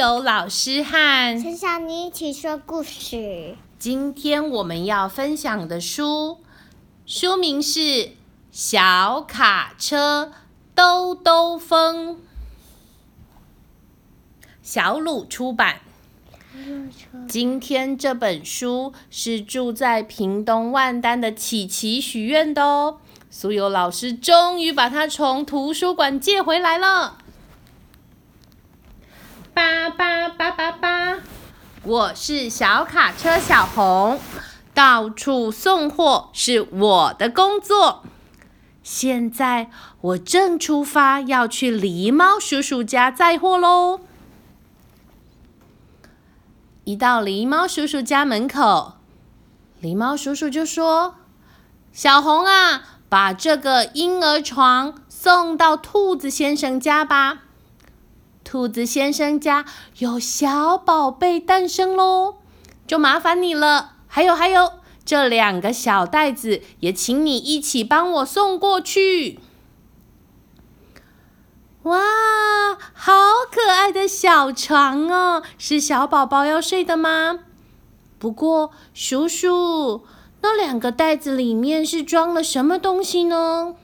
有老师和陈小妮一起说故事。今天我们要分享的书，书名是《小卡车兜兜风》，小鲁出版。今天这本书是住在屏东万丹的琪琪许愿的哦。苏有老师终于把它从图书馆借回来了。八八八八八，我是小卡车小红，到处送货是我的工作。现在我正出发要去狸猫叔叔家载货喽。一到狸猫叔叔家门口，狸猫叔叔就说：“小红啊，把这个婴儿床送到兔子先生家吧。兔子先生家有小宝贝诞生喽，就麻烦你了。还有还有，这两个小袋子也请你一起帮我送过去。”哇，好可爱的小床哦！是小宝宝要睡的吗？不过，叔叔，那两个袋子里面是装了什么东西呢？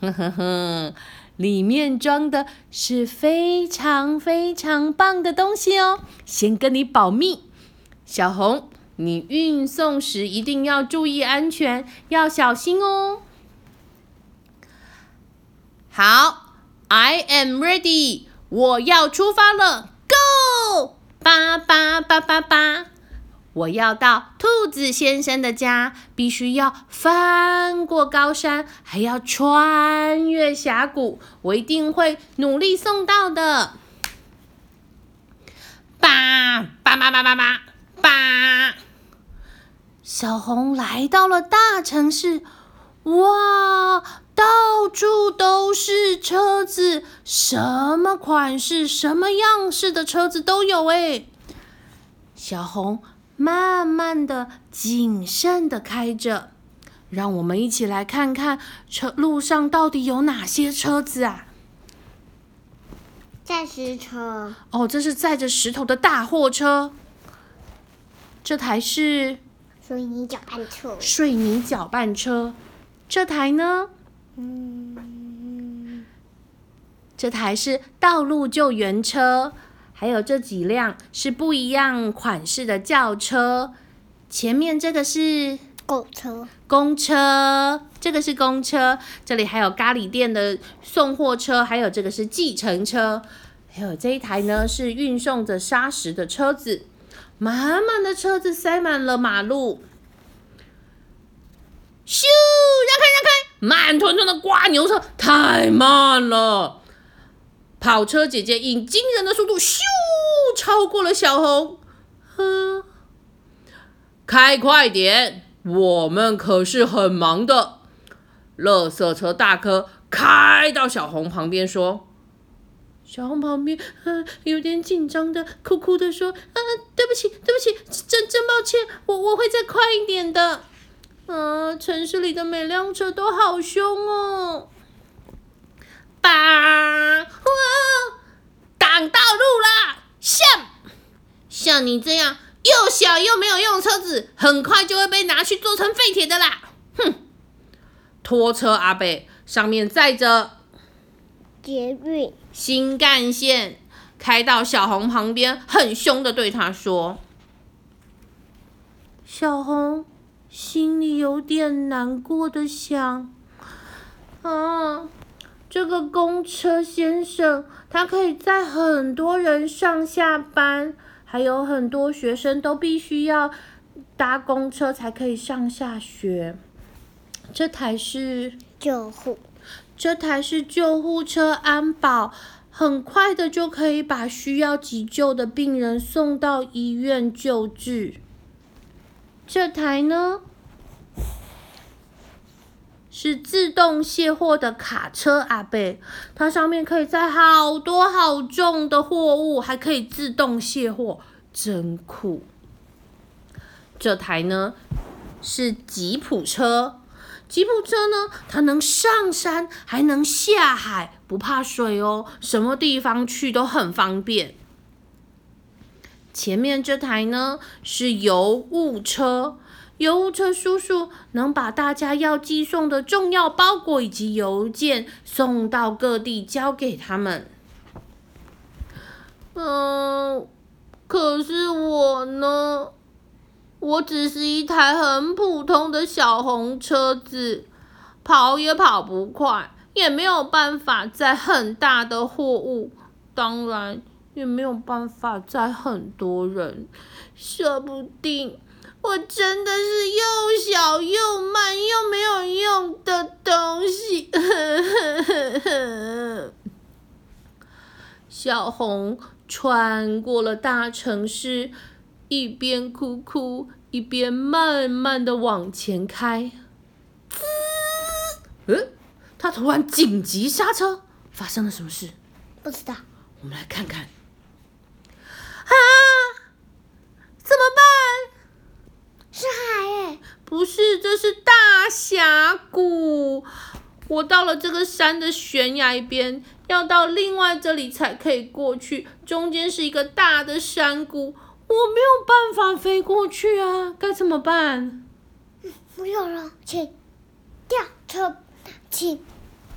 哼哼哼，里面装的是非常非常棒的东西哦！先跟你保密，小红，你运送时一定要注意安全，要小心哦。好。I am ready，我要出发了，Go！叭叭叭叭叭，我要到兔子先生的家，必须要翻过高山，还要穿越峡谷，我一定会努力送到的。叭叭叭叭叭叭叭，小红来到了大城市，哇！到处都是车子，什么款式、什么样式的车子都有哎。小红慢慢的、谨慎的开着，让我们一起来看看车路上到底有哪些车子啊？载石车。哦，这是载着石头的大货车。这台是水泥搅拌车。水泥搅拌车。这台呢？嗯，这台是道路救援车，还有这几辆是不一样款式的轿车。前面这个是公车，公车，这个是公车。这里还有咖喱店的送货车，还有这个是计程车，还有这一台呢是运送着砂石的车子。满满的车子塞满了马路。咻，让开让开！慢吞吞的刮牛车太慢了，跑车姐姐以惊人的速度咻超过了小红。呵，开快点，我们可是很忙的。垃圾车大哥开到小红旁边说：“小红旁边，嗯，有点紧张的，哭哭的说：‘啊，对不起，对不起，真真抱歉，我我会再快一点的。’”啊！城市里的每辆车都好凶哦！叭！像像你这样又小又没有用的车子，很快就会被拿去做成废铁的啦！哼！拖车阿贝上面载着捷运新干线，开到小红旁边，很凶的对他说：“小红。”心里有点难过的想，啊，这个公车先生，他可以载很多人上下班，还有很多学生都必须要搭公车才可以上下学。这台是救护，这台是救护车，安保很快的就可以把需要急救的病人送到医院救治。这台呢，是自动卸货的卡车阿贝，它上面可以载好多好重的货物，还可以自动卸货，真酷。这台呢是吉普车，吉普车呢它能上山，还能下海，不怕水哦，什么地方去都很方便。前面这台呢是油雾车，邮物车叔叔能把大家要寄送的重要包裹以及邮件送到各地，交给他们。嗯，可是我呢，我只是一台很普通的小红车子，跑也跑不快，也没有办法载很大的货物，当然也没有办法载很多人，说不定我真的是又小又慢又没有用的东西。小红。穿过了大城市，一边哭哭，一边慢慢的往前开。滋，嗯，他突然紧急刹车，发生了什么事？不知道。我们来看看。啊！怎么办？是海诶。不是，这是大峡谷。我到了这个山的悬崖边。要到另外这里才可以过去，中间是一个大的山谷，我没有办法飞过去啊，该怎么办？不有了，请吊车，请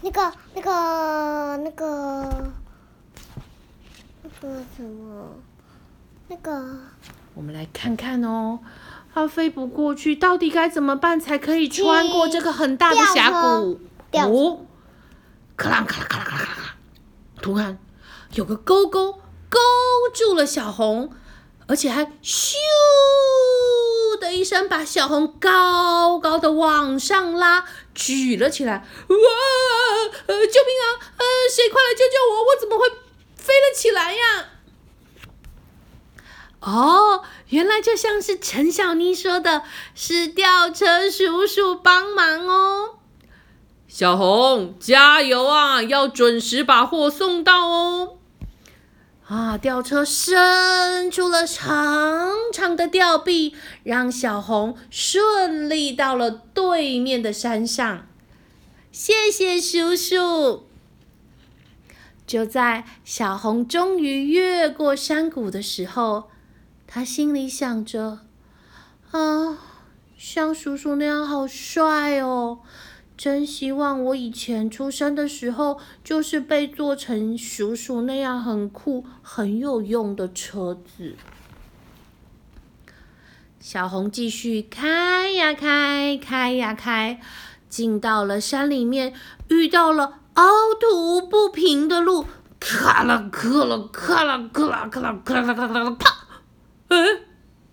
那个那个那个那个什么那个，我们来看看哦，它飞不过去，到底该怎么办才可以穿过这个很大的峡谷？哦，咔啦咔啦咔啦咔啦咔啦。突然，有个钩钩勾住了小红，而且还咻的一声把小红高高的往上拉，举了起来。哇！呃，救命啊！呃，谁快来救救我？我怎么会飞了起来呀？哦，原来就像是陈小妮说的，是吊车叔叔帮忙哦。小红，加油啊！要准时把货送到哦。啊，吊车伸出了长长的吊臂，让小红顺利到了对面的山上。谢谢叔叔。就在小红终于越过山谷的时候，他心里想着：啊，像叔叔那样好帅哦。真希望我以前出生的时候，就是被做成叔叔那样很酷、很有用的车子。小红继续开呀开，开呀开，进到了山里面，遇到了凹凸不平的路，咔啦咔啦咔啦咔啦咔啦咔啦咔啦啪！哎，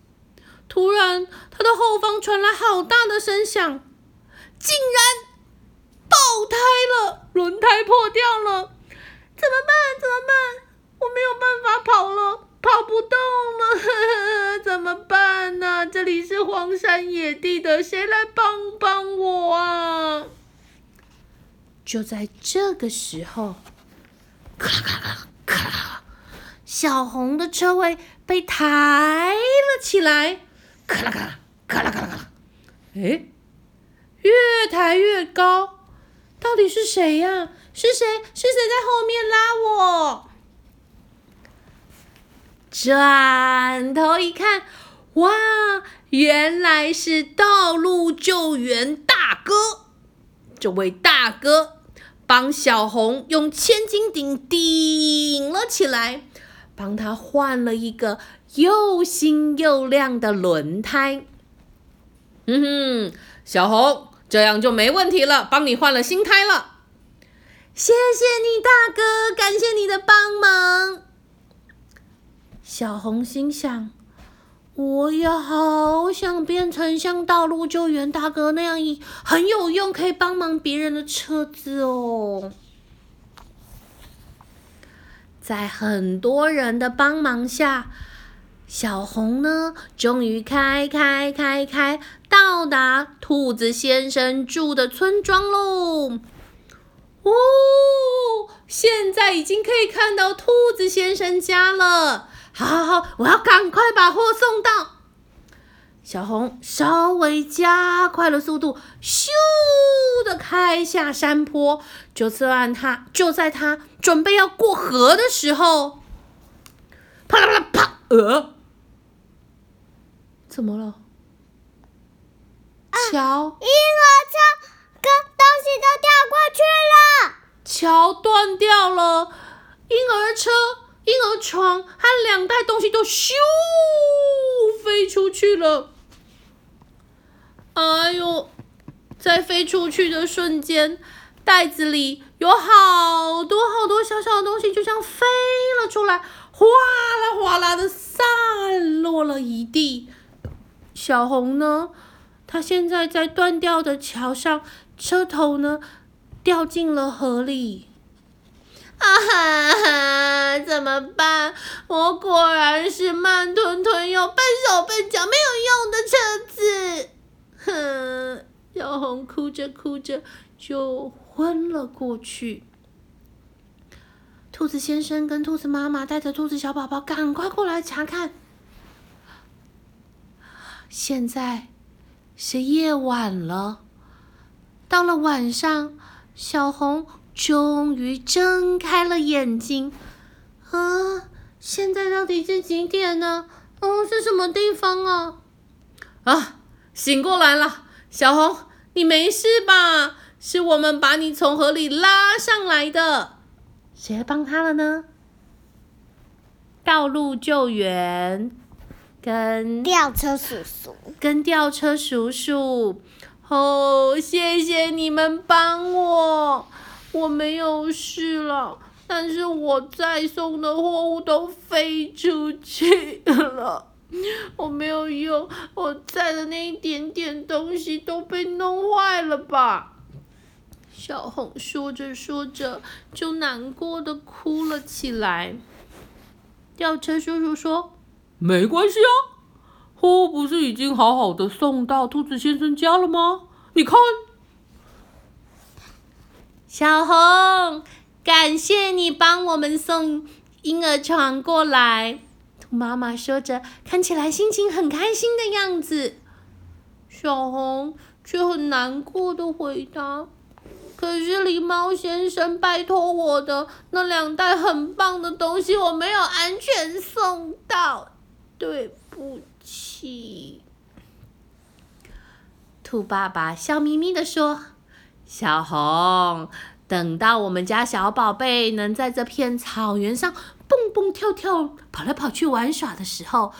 突然，他的后方传来好大的声响，竟然。爆胎了，轮胎破掉了，怎么办？怎么办？我没有办法跑了，跑不动了，怎么办呢？这里是荒山野地的，谁来帮帮我啊？就在这个时候，咔咔咔咔咔，小红的车尾被抬了起来，咔啦咔啦咔啦咔啦咔啦，哎，越抬越高。到底是谁呀？是谁？是谁在后面拉我？转头一看，哇，原来是道路救援大哥！这位大哥帮小红用千斤顶顶了起来，帮他换了一个又新又亮的轮胎。嗯哼，小红。这样就没问题了，帮你换了新胎了。谢谢你，大哥，感谢你的帮忙。小红心想：我也好想变成像道路救援大哥那样一很有用，可以帮忙别人的车子哦。在很多人的帮忙下。小红呢，终于开开开开，到达兔子先生住的村庄喽！哦，现在已经可以看到兔子先生家了。好，好，好，我要赶快把货送到。小红稍微加快了速度，咻的开下山坡。就算他就在他准备要过河的时候，啪啦啪啦啪，呃。怎么了？桥婴儿车跟东西都掉过去了。桥断掉了，婴儿车、婴儿床和两袋东西都咻飞出去了。哎呦，在飞出去的瞬间，袋子里有好多好多小小的东西，就像飞了出来，哗啦哗啦的散落了一地。小红呢？她现在在断掉的桥上，车头呢掉进了河里。啊哈哈！怎么办？我果然是慢吞吞又笨手笨脚、没有用的车子。哼！小红哭着哭着就昏了过去。兔子先生跟兔子妈妈带着兔子小宝宝赶快过来查看。现在是夜晚了，到了晚上，小红终于睁开了眼睛。啊，现在到底是几点呢？哦，是什么地方啊？啊！醒过来了，小红，你没事吧？是我们把你从河里拉上来的，谁帮他了呢？道路救援跟吊车叔叔，跟吊车叔叔，哦，谢谢你们帮我，我没有事了，但是我再送的货物都飞出去了。我没有用，我在的那一点点东西都被弄坏了吧？小红说着说着就难过的哭了起来。吊车叔叔说：“没关系啊，货物不是已经好好的送到兔子先生家了吗？你看，小红，感谢你帮我们送婴儿床过来。”妈妈说着，看起来心情很开心的样子。小红却很难过的回答：“可是狸猫先生拜托我的那两袋很棒的东西，我没有安全送到，对不起。”兔爸爸笑眯眯的说：“小红，等到我们家小宝贝能在这片草原上……”蹦蹦跳跳、跑来跑去玩耍的时候，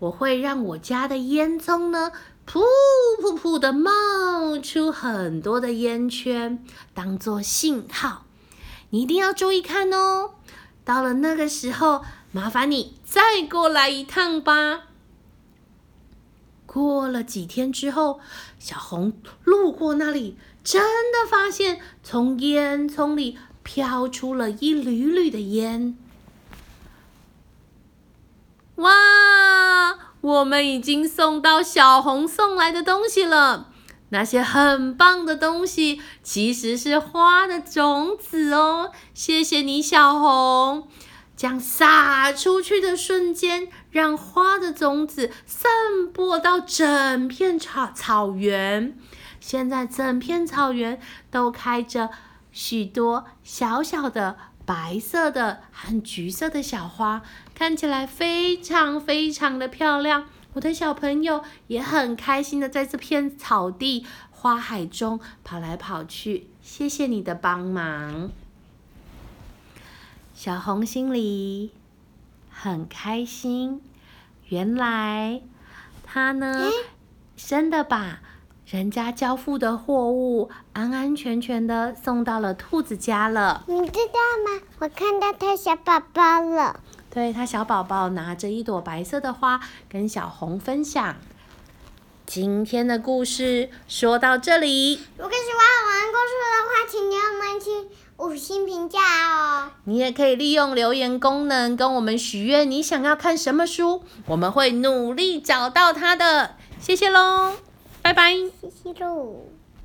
我会让我家的烟囱呢，噗噗噗的冒出很多的烟圈，当做信号。你一定要注意看哦。到了那个时候，麻烦你再过来一趟吧。过了几天之后，小红路过那里，真的发现从烟囱里飘出了一缕缕的烟。哇！我们已经送到小红送来的东西了。那些很棒的东西其实是花的种子哦。谢谢你，小红。将撒出去的瞬间，让花的种子散播到整片草草原。现在整片草原都开着许多小小的。白色的和橘色的小花看起来非常非常的漂亮。我的小朋友也很开心的在这片草地花海中跑来跑去。谢谢你的帮忙，小红心里很开心。原来他呢，真的把。人家交付的货物安安全全的送到了兔子家了。你知道吗？我看到他小宝宝了。对他小宝宝拿着一朵白色的花，跟小红分享。今天的故事说到这里。如果喜欢我们故事的话，请给我们去五星评价哦。你也可以利用留言功能跟我们许愿，你想要看什么书，我们会努力找到它的。谢谢喽。拜拜。谢谢喽。